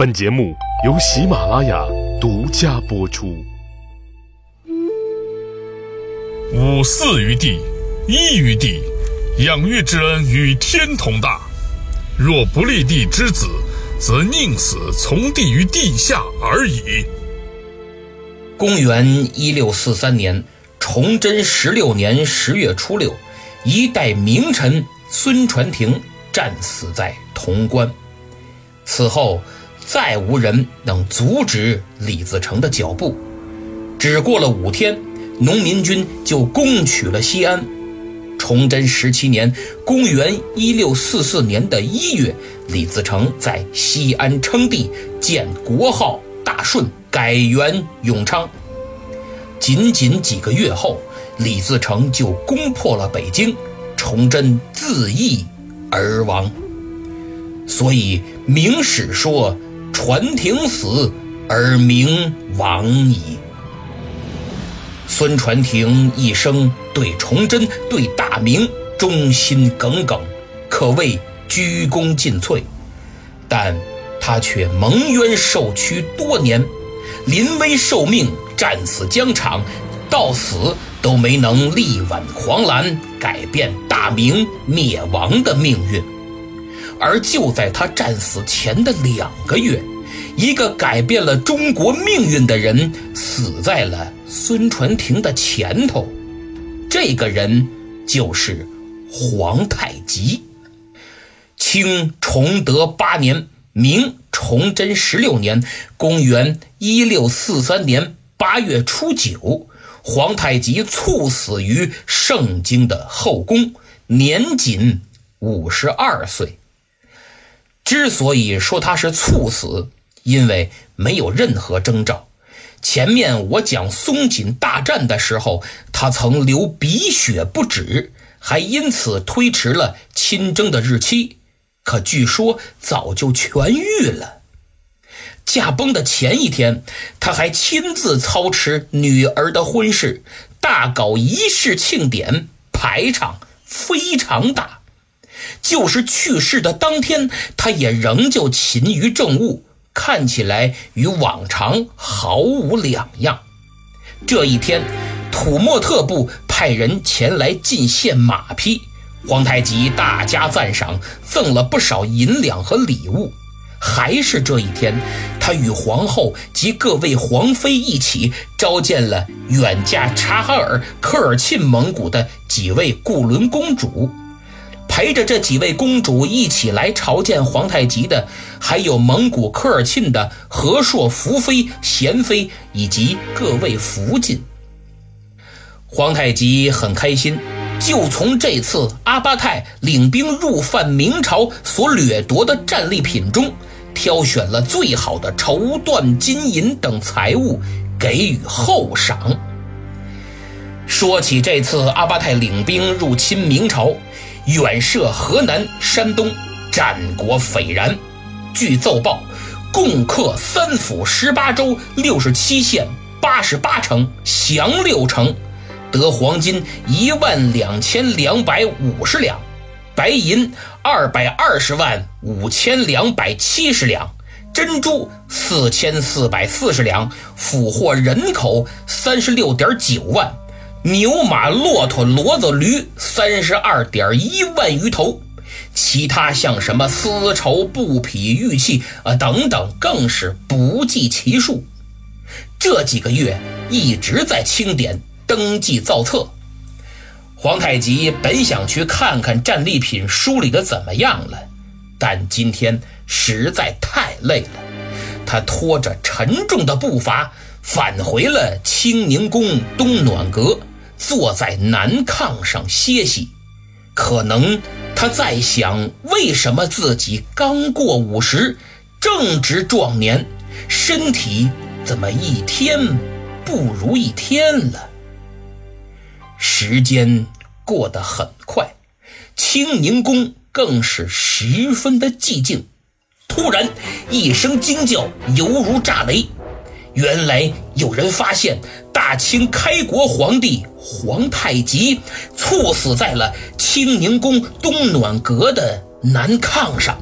本节目由喜马拉雅独家播出。五四于地，一于地，养育之恩与天同大。若不立地之子，则宁死从地于地下而已。公元一六四三年，崇祯十六年十月初六，一代名臣孙传庭战死在潼关。此后，再无人能阻止李自成的脚步。只过了五天，农民军就攻取了西安。崇祯十七年（公元一六四四年的一月），李自成在西安称帝，建国号大顺，改元永昌。仅仅几个月后，李自成就攻破了北京，崇祯自缢而亡。所以明史说：“传庭死而明亡矣。”孙传庭一生对崇祯、对大明忠心耿耿，可谓鞠躬尽瘁。但他却蒙冤受屈多年，临危受命，战死疆场，到死都没能力挽狂澜，改变大明灭亡的命运。而就在他战死前的两个月，一个改变了中国命运的人死在了孙传庭的前头。这个人就是皇太极。清崇德八年，明崇祯十六年，公元一六四三年八月初九，皇太极猝死于盛京的后宫，年仅五十二岁。之所以说他是猝死，因为没有任何征兆。前面我讲松锦大战的时候，他曾流鼻血不止，还因此推迟了亲征的日期。可据说早就痊愈了。驾崩的前一天，他还亲自操持女儿的婚事，大搞仪式庆典，排场非常大。就是去世的当天，他也仍旧勤于政务，看起来与往常毫无两样。这一天，土默特部派人前来进献马匹，皇太极大加赞赏，赠了不少银两和礼物。还是这一天，他与皇后及各位皇妃一起召见了远嫁察哈尔、科尔沁蒙古的几位固伦公主。陪着这几位公主一起来朝见皇太极的，还有蒙古科尔沁的和硕福妃、贤妃以及各位福晋。皇太极很开心，就从这次阿巴泰领兵入犯明朝所掠夺的战利品中，挑选了最好的绸缎、金银等财物，给予厚赏。说起这次阿巴泰领兵入侵明朝。远涉河南、山东，战果斐然。据奏报，共克三府十八州六十七县八十八城，降六城，得黄金一万两千两百五十两，白银二百二十万五千两百七十两，珍珠四千四百四十两，俘获人口三十六点九万。牛马骆驼骡子驴三十二点一万余头，其他像什么丝绸布匹玉器啊等等，更是不计其数。这几个月一直在清点登记造册。皇太极本想去看看战利品梳理的怎么样了，但今天实在太累了，他拖着沉重的步伐返回了清宁宫东暖阁。坐在南炕上歇息，可能他在想：为什么自己刚过五十，正值壮年，身体怎么一天不如一天了？时间过得很快，清宁宫更是十分的寂静。突然，一声惊叫，犹如炸雷。原来有人发现大清开国皇帝皇太极猝死在了清宁宫东暖阁的南炕上，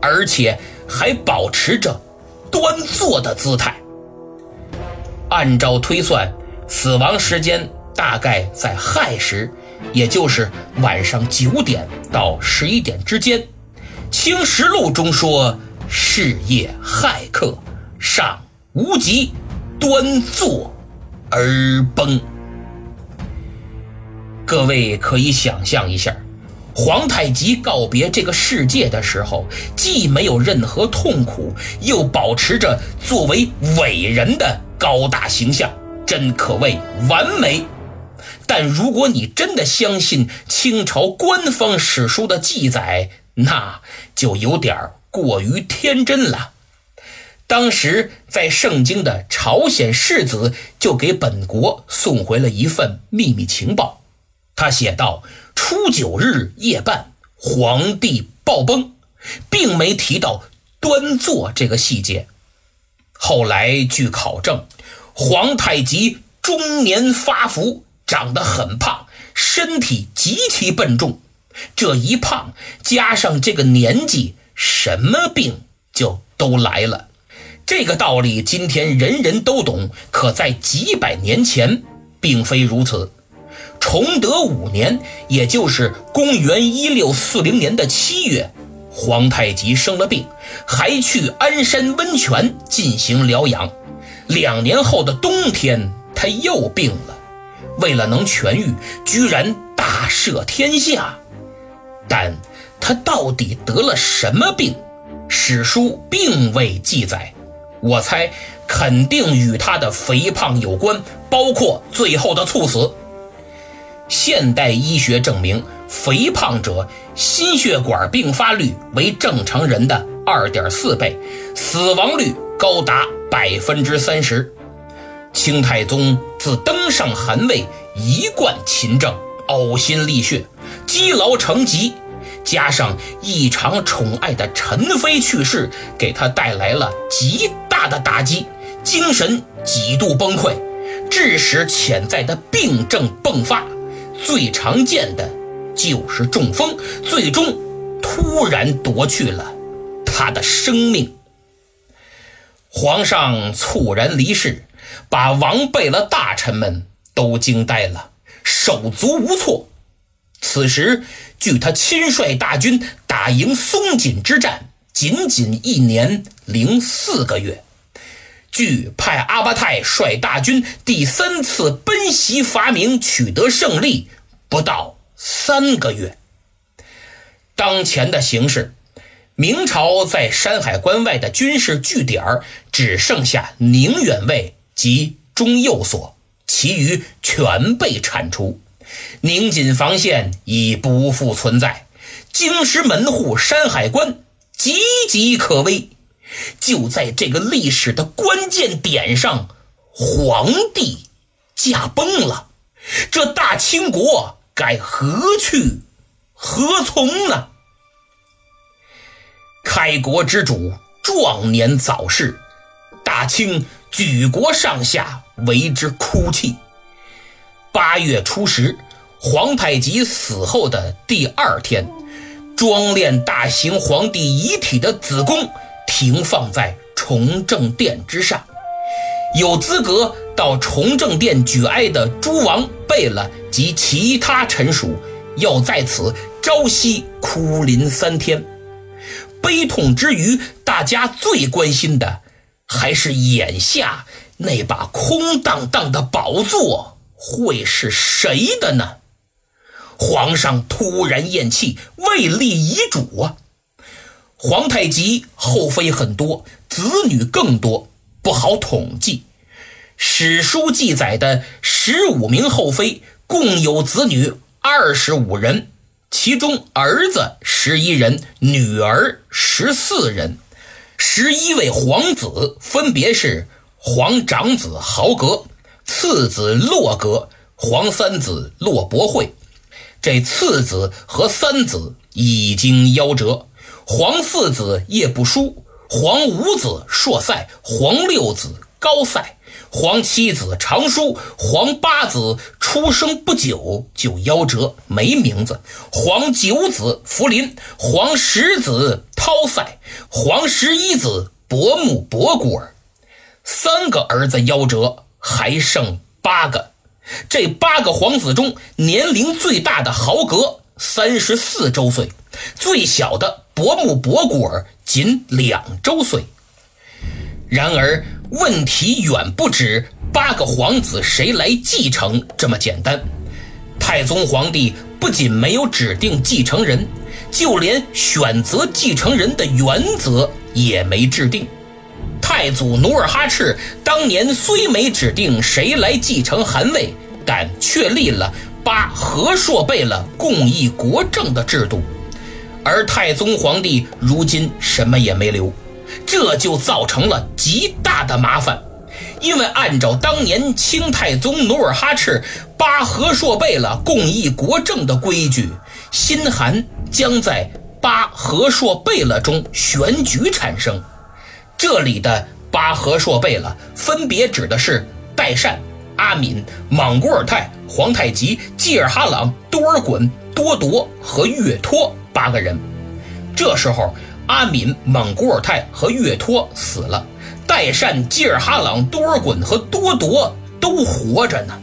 而且还保持着端坐的姿态。按照推算，死亡时间大概在亥时，也就是晚上九点到十一点之间。《清实录》中说：“是夜亥刻，上无极，端坐而崩。”各位可以想象一下，皇太极告别这个世界的时候，既没有任何痛苦，又保持着作为伟人的高大形象，真可谓完美。但如果你真的相信清朝官方史书的记载，那就有点过于天真了。当时在盛京的朝鲜世子就给本国送回了一份秘密情报。他写道：“初九日夜半，皇帝暴崩，并没提到端坐这个细节。后来据考证，皇太极中年发福，长得很胖，身体极其笨重。这一胖加上这个年纪，什么病就都来了。这个道理今天人人都懂，可在几百年前，并非如此。”崇德五年，也就是公元一六四零年的七月，皇太极生了病，还去鞍山温泉进行疗养。两年后的冬天，他又病了。为了能痊愈，居然大赦天下。但他到底得了什么病？史书并未记载。我猜，肯定与他的肥胖有关，包括最后的猝死。现代医学证明，肥胖者心血管并发率为正常人的二点四倍，死亡率高达百分之三十。清太宗自登上汗位，一贯勤政，呕心沥血，积劳成疾，加上异常宠爱的陈妃去世，给他带来了极大的打击，精神几度崩溃，致使潜在的病症迸发。最常见的就是中风，最终突然夺去了他的生命。皇上猝然离世，把王贝勒大臣们都惊呆了，手足无措。此时，距他亲率大军打赢松锦之战仅仅一年零四个月，据派阿巴泰率大军第三次奔袭伐明取得胜利。不到三个月，当前的形势，明朝在山海关外的军事据点只剩下宁远卫及中右所，其余全被铲除。宁锦防线已不复存在，京师门户山海关岌岌可危。就在这个历史的关键点上，皇帝驾崩了，这大清国。该何去何从呢？开国之主壮年早逝，大清举国上下为之哭泣。八月初十，皇太极死后的第二天，装殓大行皇帝遗体的子宫停放在崇政殿之上。有资格到崇政殿举哀的诸王贝勒及其他臣属，要在此朝夕哭临三天。悲痛之余，大家最关心的还是眼下那把空荡荡的宝座会是谁的呢？皇上突然咽气，未立遗嘱啊！皇太极后妃很多，子女更多。不好统计，史书记载的十五名后妃共有子女二十五人，其中儿子十一人，女儿十四人。十一位皇子分别是皇长子豪格、次子洛格、皇三子洛伯惠。这次子和三子已经夭折，皇四子叶不舒。皇五子硕塞，皇六子高塞，皇七子长舒，皇八子出生不久就夭折，没名字。皇九子福临，皇十子涛塞，皇十一子伯木伯古尔，三个儿子夭折，还剩八个。这八个皇子中，年龄最大的豪格三十四周岁，最小的伯母伯古尔仅两周岁。然而，问题远不止八个皇子谁来继承这么简单。太宗皇帝不仅没有指定继承人，就连选择继承人的原则也没制定。太祖努尔哈赤当年虽没指定谁来继承汗位，但确立了八和硕贝勒共议国政的制度，而太宗皇帝如今什么也没留。这就造成了极大的麻烦，因为按照当年清太宗努尔哈赤八和硕贝勒共议国政的规矩，新汗将在八和硕贝勒中选举产生。这里的八和硕贝勒分别指的是代善、阿敏、莽古尔泰、皇太极、济尔哈朗、多尔衮、多铎和岳托八个人。这时候。阿敏、莽古尔泰和岳托死了，代善、基尔哈朗、多尔衮和多铎都活着呢。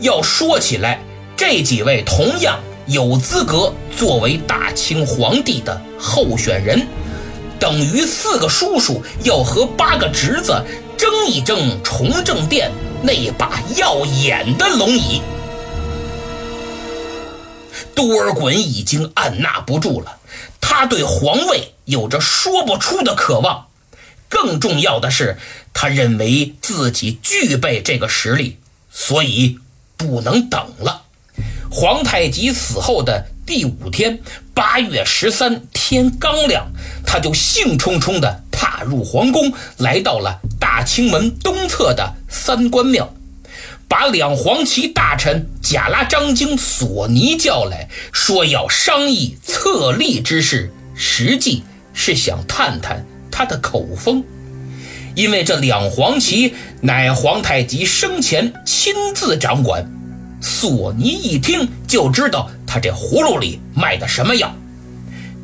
要说起来，这几位同样有资格作为大清皇帝的候选人，等于四个叔叔要和八个侄子争一争崇政殿那把耀眼的龙椅。多尔衮已经按捺不住了，他对皇位有着说不出的渴望。更重要的是，他认为自己具备这个实力，所以不能等了。皇太极死后的第五天，八月十三天刚亮，他就兴冲冲地踏入皇宫，来到了大清门东侧的三官庙。把两黄旗大臣贾拉、张京、索尼叫来，说要商议册立之事，实际是想探探他的口风。因为这两黄旗乃皇太极生前亲自掌管，索尼一听就知道他这葫芦里卖的什么药。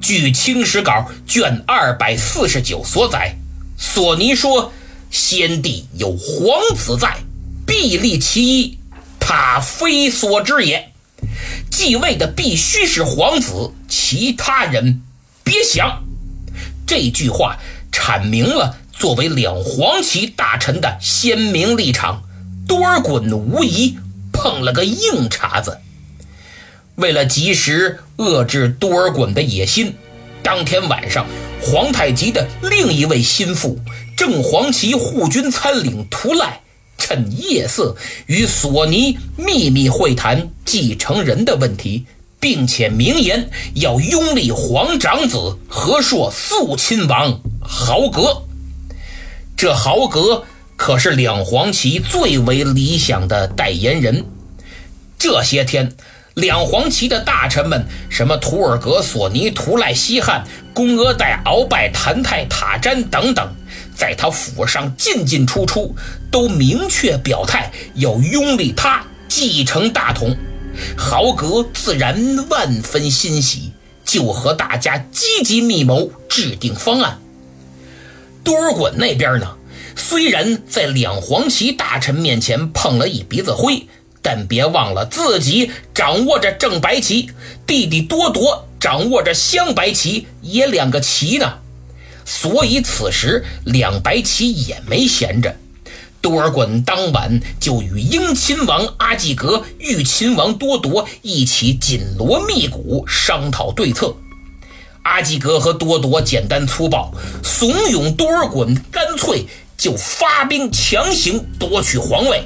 据《清史稿》卷二百四十九所载，索尼说：“先帝有皇子在。”必立其一，他非所知也。继位的必须是皇子，其他人别想。这句话阐明了作为两黄旗大臣的鲜明立场。多尔衮无疑碰了个硬茬子。为了及时遏制多尔衮的野心，当天晚上，皇太极的另一位心腹正黄旗护军参领图赖。趁夜色与索尼秘密会谈继承人的问题，并且明言要拥立皇长子和硕肃亲王豪格。这豪格可是两黄旗最为理想的代言人。这些天，两黄旗的大臣们，什么图尔格、索尼、图赖、西汉、宫阿代、鳌拜、谭泰、塔詹等等。在他府上进进出出，都明确表态要拥立他继承大统。豪格自然万分欣喜，就和大家积极密谋制定方案。多尔衮那边呢，虽然在两黄旗大臣面前碰了一鼻子灰，但别忘了自己掌握着正白旗，弟弟多铎掌握着镶白旗，也两个旗呢。所以此时两白旗也没闲着，多尔衮当晚就与英亲王阿济格、豫亲王多铎一起紧锣密鼓商讨对策。阿济格和多铎简单粗暴，怂恿多尔衮干脆就发兵强行夺取皇位。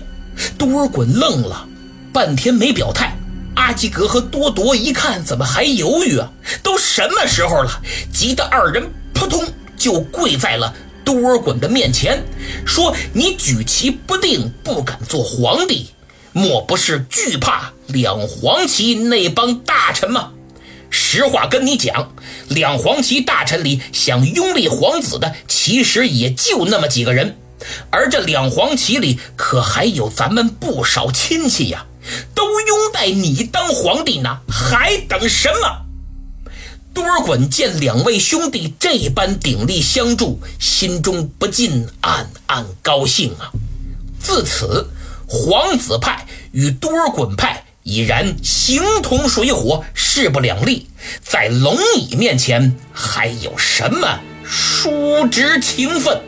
多尔衮愣了半天没表态。阿济格和多铎一看，怎么还犹豫啊？都什么时候了？急得二人扑通。就跪在了多尔衮的面前，说：“你举棋不定，不敢做皇帝，莫不是惧怕两黄旗那帮大臣吗？实话跟你讲，两黄旗大臣里想拥立皇子的，其实也就那么几个人，而这两黄旗里可还有咱们不少亲戚呀，都拥戴你当皇帝呢，还等什么？”多尔衮见两位兄弟这般鼎力相助，心中不禁暗暗高兴啊。自此，皇子派与多尔衮派已然形同水火，势不两立。在龙椅面前，还有什么叔侄情分？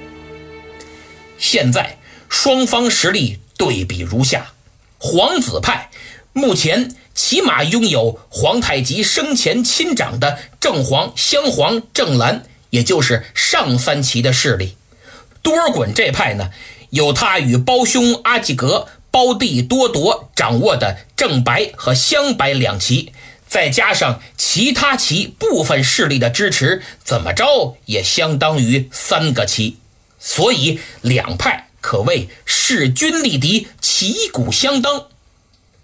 现在双方实力对比如下：皇子派目前起码拥有皇太极生前亲长的正黄、镶黄、正蓝，也就是上三旗的势力。多尔衮这派呢，有他与胞兄阿济格、胞弟多铎掌握的正白和镶白两旗，再加上其他旗部分势力的支持，怎么着也相当于三个旗。所以两派可谓势均力敌，旗鼓相当。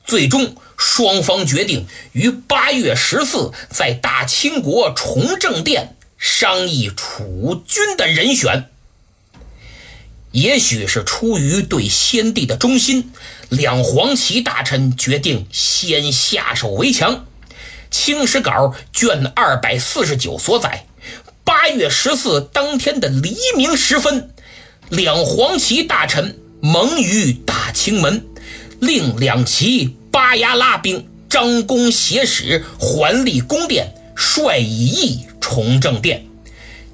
最终，双方决定于八月十四在大清国崇政殿商议储君的人选。也许是出于对先帝的忠心，两黄旗大臣决定先下手为强。清史稿卷二百四十九所载。八月十四当天的黎明时分，两黄旗大臣蒙于大清门，令两旗巴牙拉兵张弓挟使，环立宫殿，率以义崇政殿。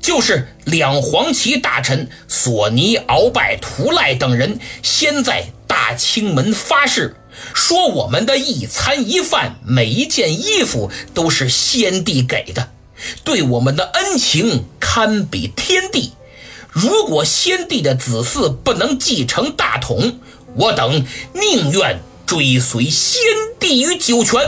就是两黄旗大臣索尼、鳌拜、图赖等人，先在大清门发誓，说我们的一餐一饭、每一件衣服都是先帝给的。对我们的恩情堪比天地，如果先帝的子嗣不能继承大统，我等宁愿追随先帝于九泉。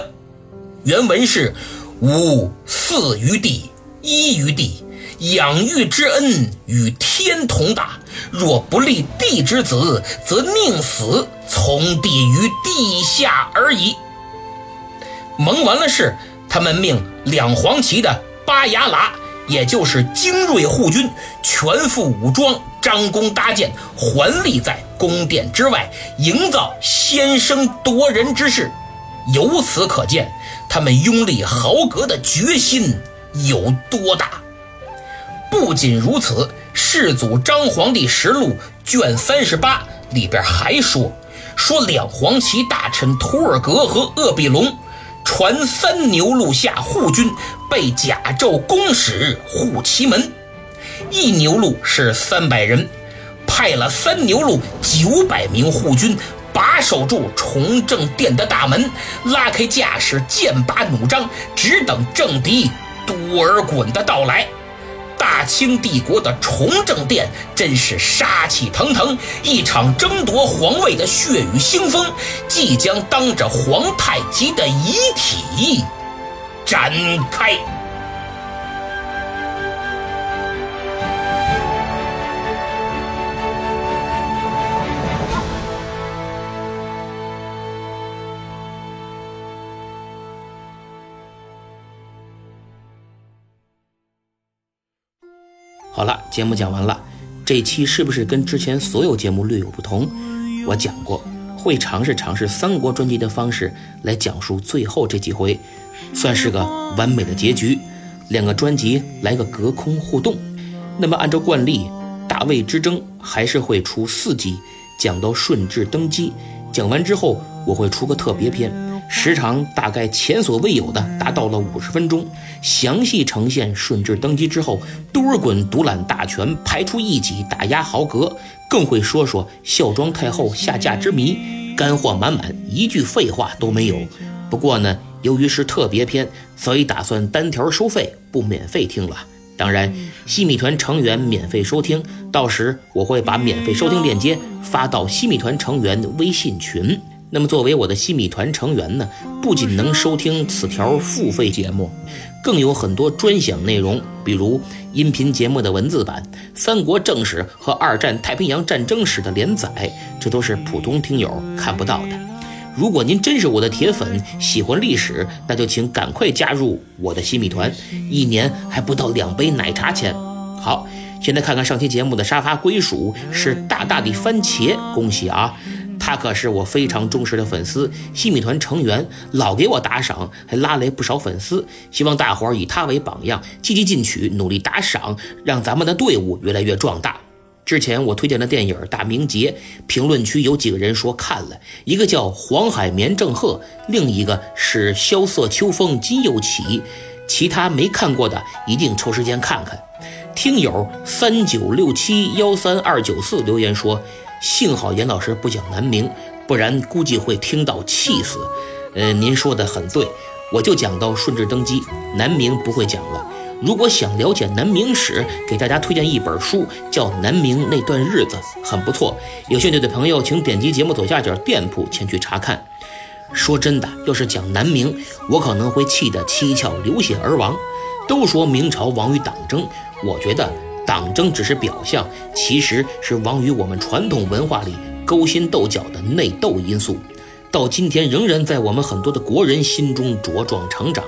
原文是：吾嗣于地，依于地，养育之恩与天同大。若不立地之子，则宁死从地于地下而已。蒙完了事，他们命两黄旗的。巴牙喇，也就是精锐护军，全副武装，张弓搭箭，环立在宫殿之外，营造先声夺人之势。由此可见，他们拥立豪格的决心有多大。不仅如此，《世祖张皇帝实录》卷三十八里边还说，说两黄旗大臣图尔格和鄂必隆。传三牛录下护军被甲胄弓使护其门，一牛录是三百人，派了三牛录九百名护军把守住崇政殿的大门，拉开架势，剑拔弩张，只等政敌多尔衮的到来。大清帝国的崇政殿真是杀气腾腾，一场争夺皇位的血雨腥风即将当着皇太极的遗体展开。好了，节目讲完了。这期是不是跟之前所有节目略有不同？我讲过，会尝试尝试三国专辑的方式来讲述最后这几回，算是个完美的结局。两个专辑来个隔空互动。那么按照惯例，大魏之争还是会出四集，讲到顺治登基。讲完之后，我会出个特别篇。时长大概前所未有的达到了五十分钟，详细呈现顺治登基之后，多尔衮独揽大权，排除异己，打压豪格，更会说说孝庄太后下嫁之谜，干货满满，一句废话都没有。不过呢，由于是特别篇，所以打算单条收费，不免费听了。当然，西米团成员免费收听，到时我会把免费收听链接发到西米团成员微信群。那么，作为我的西米团成员呢，不仅能收听此条付费节目，更有很多专享内容，比如音频节目的文字版、三国正史和二战太平洋战争史的连载，这都是普通听友看不到的。如果您真是我的铁粉，喜欢历史，那就请赶快加入我的西米团，一年还不到两杯奶茶钱。好，现在看看上期节目的沙发归属是大大的番茄，恭喜啊！他可是我非常忠实的粉丝，西米团成员，老给我打赏，还拉来不少粉丝。希望大伙儿以他为榜样，积极进取，努力打赏，让咱们的队伍越来越壮大。之前我推荐的电影《大明劫》，评论区有几个人说看了，一个叫黄海绵郑鹤，另一个是萧瑟秋风今又起。其他没看过的，一定抽时间看看。听友三九六七幺三二九四留言说：“幸好严老师不讲南明，不然估计会听到气死。”呃，您说的很对，我就讲到顺治登基，南明不会讲了。如果想了解南明史，给大家推荐一本书，叫《南明那段日子》，很不错。有兴趣的朋友，请点击节目左下角店铺前去查看。说真的，要是讲南明，我可能会气得七窍流血而亡。都说明朝亡于党争，我觉得党争只是表象，其实是亡于我们传统文化里勾心斗角的内斗因素。到今天仍然在我们很多的国人心中茁壮成长。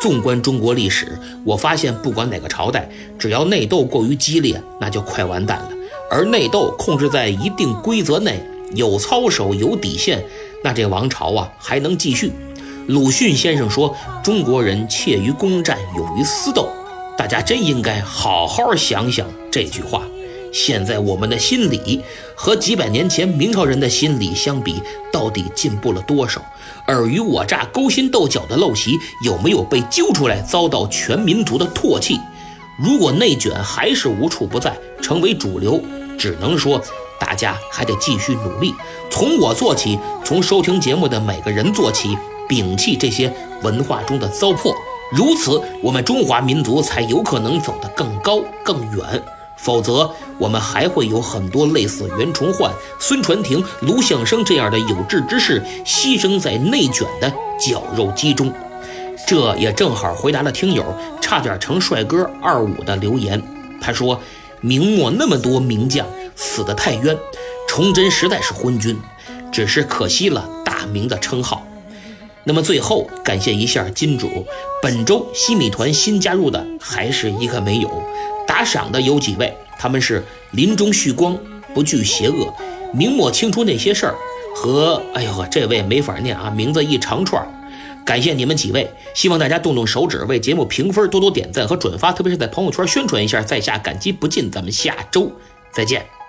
纵观中国历史，我发现不管哪个朝代，只要内斗过于激烈，那就快完蛋了。而内斗控制在一定规则内，有操守、有底线，那这王朝啊还能继续。鲁迅先生说：“中国人怯于攻战，勇于私斗。”大家真应该好好想想这句话。现在我们的心理和几百年前明朝人的心理相比，到底进步了多少？尔虞我诈、勾心斗角的陋习有没有被揪出来，遭到全民族的唾弃？如果内卷还是无处不在，成为主流，只能说大家还得继续努力。从我做起，从收听节目的每个人做起。摒弃这些文化中的糟粕，如此我们中华民族才有可能走得更高更远。否则，我们还会有很多类似袁崇焕、孙传庭、卢象升这样的有志之士牺牲在内卷的绞肉机中。这也正好回答了听友差点成帅哥二五的留言。他说：“明末那么多名将死得太冤，崇祯实在是昏君，只是可惜了大明的称号。”那么最后感谢一下金主，本周西米团新加入的还是一个没有打赏的有几位，他们是林中旭光、不惧邪恶、明末清初那些事儿和哎呦呵这位没法念啊，名字一长串。感谢你们几位，希望大家动动手指为节目评分，多多点赞和转发，特别是在朋友圈宣传一下，在下感激不尽。咱们下周再见。